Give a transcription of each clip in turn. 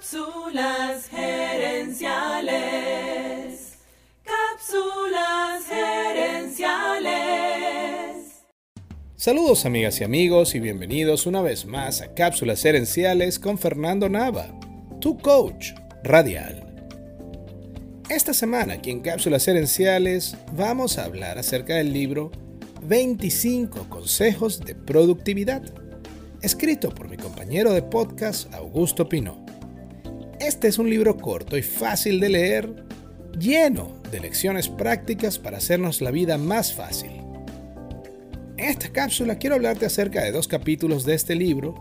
Cápsulas gerenciales. Cápsulas gerenciales. Saludos amigas y amigos y bienvenidos una vez más a Cápsulas gerenciales con Fernando Nava, tu coach radial. Esta semana aquí en Cápsulas gerenciales vamos a hablar acerca del libro 25 consejos de productividad, escrito por mi compañero de podcast Augusto Pino. Este es un libro corto y fácil de leer, lleno de lecciones prácticas para hacernos la vida más fácil. En esta cápsula quiero hablarte acerca de dos capítulos de este libro,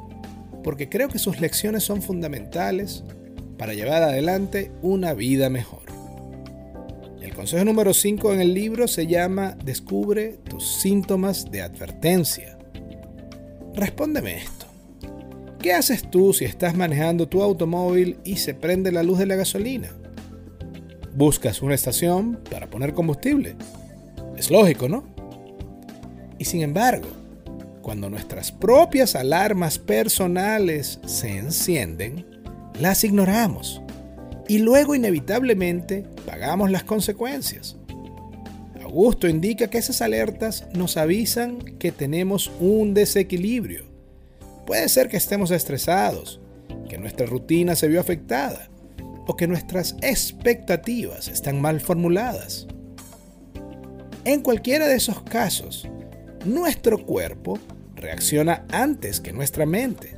porque creo que sus lecciones son fundamentales para llevar adelante una vida mejor. El consejo número 5 en el libro se llama Descubre tus síntomas de advertencia. Respóndeme esto. ¿Qué haces tú si estás manejando tu automóvil y se prende la luz de la gasolina? Buscas una estación para poner combustible. Es lógico, ¿no? Y sin embargo, cuando nuestras propias alarmas personales se encienden, las ignoramos y luego inevitablemente pagamos las consecuencias. Augusto indica que esas alertas nos avisan que tenemos un desequilibrio Puede ser que estemos estresados, que nuestra rutina se vio afectada o que nuestras expectativas están mal formuladas. En cualquiera de esos casos, nuestro cuerpo reacciona antes que nuestra mente,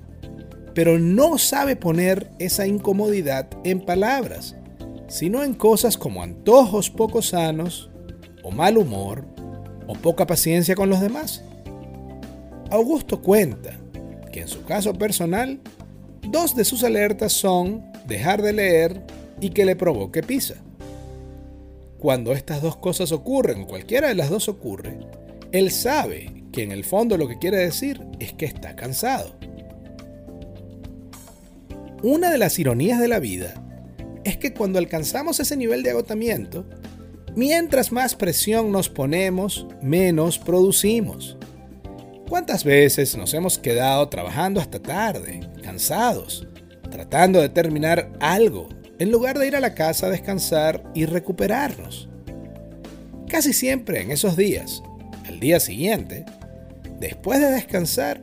pero no sabe poner esa incomodidad en palabras, sino en cosas como antojos poco sanos, o mal humor, o poca paciencia con los demás. Augusto cuenta que en su caso personal, dos de sus alertas son dejar de leer y que le provoque pisa. Cuando estas dos cosas ocurren, o cualquiera de las dos ocurre, él sabe que en el fondo lo que quiere decir es que está cansado. Una de las ironías de la vida es que cuando alcanzamos ese nivel de agotamiento, mientras más presión nos ponemos, menos producimos. ¿Cuántas veces nos hemos quedado trabajando hasta tarde, cansados, tratando de terminar algo, en lugar de ir a la casa a descansar y recuperarnos? Casi siempre en esos días, al día siguiente, después de descansar,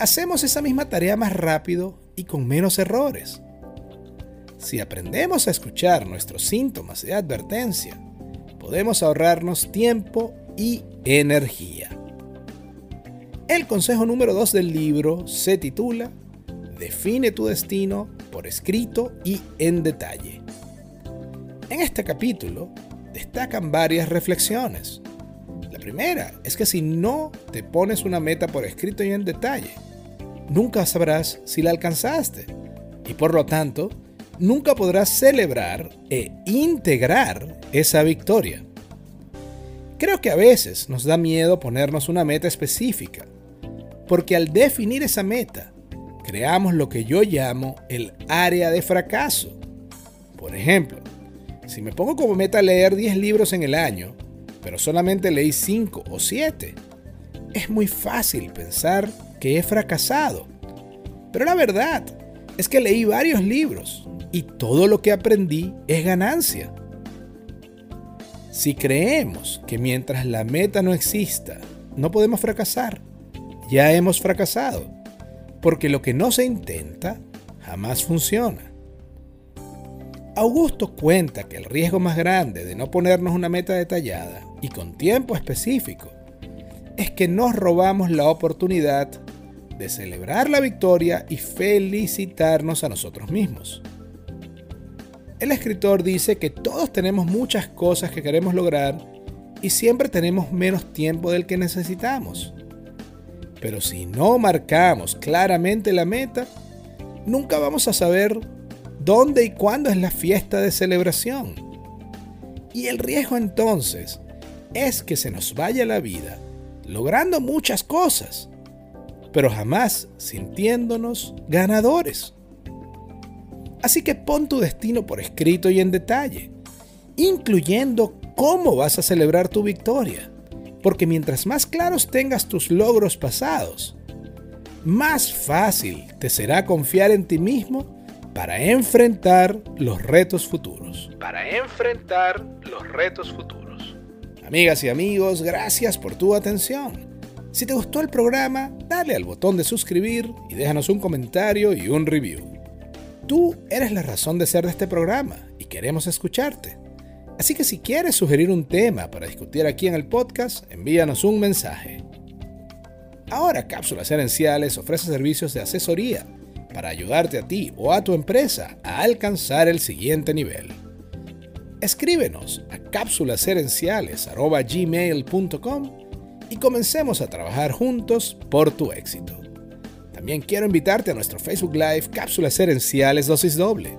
hacemos esa misma tarea más rápido y con menos errores. Si aprendemos a escuchar nuestros síntomas de advertencia, podemos ahorrarnos tiempo y energía. El consejo número 2 del libro se titula Define tu destino por escrito y en detalle. En este capítulo destacan varias reflexiones. La primera es que si no te pones una meta por escrito y en detalle, nunca sabrás si la alcanzaste y por lo tanto nunca podrás celebrar e integrar esa victoria. Creo que a veces nos da miedo ponernos una meta específica porque al definir esa meta, creamos lo que yo llamo el área de fracaso. Por ejemplo, si me pongo como meta leer 10 libros en el año, pero solamente leí 5 o 7, es muy fácil pensar que he fracasado. Pero la verdad es que leí varios libros y todo lo que aprendí es ganancia. Si creemos que mientras la meta no exista, no podemos fracasar, ya hemos fracasado, porque lo que no se intenta jamás funciona. Augusto cuenta que el riesgo más grande de no ponernos una meta detallada y con tiempo específico es que nos robamos la oportunidad de celebrar la victoria y felicitarnos a nosotros mismos. El escritor dice que todos tenemos muchas cosas que queremos lograr y siempre tenemos menos tiempo del que necesitamos. Pero si no marcamos claramente la meta, nunca vamos a saber dónde y cuándo es la fiesta de celebración. Y el riesgo entonces es que se nos vaya la vida logrando muchas cosas, pero jamás sintiéndonos ganadores. Así que pon tu destino por escrito y en detalle, incluyendo cómo vas a celebrar tu victoria porque mientras más claros tengas tus logros pasados, más fácil te será confiar en ti mismo para enfrentar los retos futuros. Para enfrentar los retos futuros. Amigas y amigos, gracias por tu atención. Si te gustó el programa, dale al botón de suscribir y déjanos un comentario y un review. Tú eres la razón de ser de este programa y queremos escucharte. Así que si quieres sugerir un tema para discutir aquí en el podcast, envíanos un mensaje. Ahora Cápsulas Herenciales ofrece servicios de asesoría para ayudarte a ti o a tu empresa a alcanzar el siguiente nivel. Escríbenos a cápsulasherenciales.gmail.com y comencemos a trabajar juntos por tu éxito. También quiero invitarte a nuestro Facebook Live Cápsulas Herenciales Dosis Doble.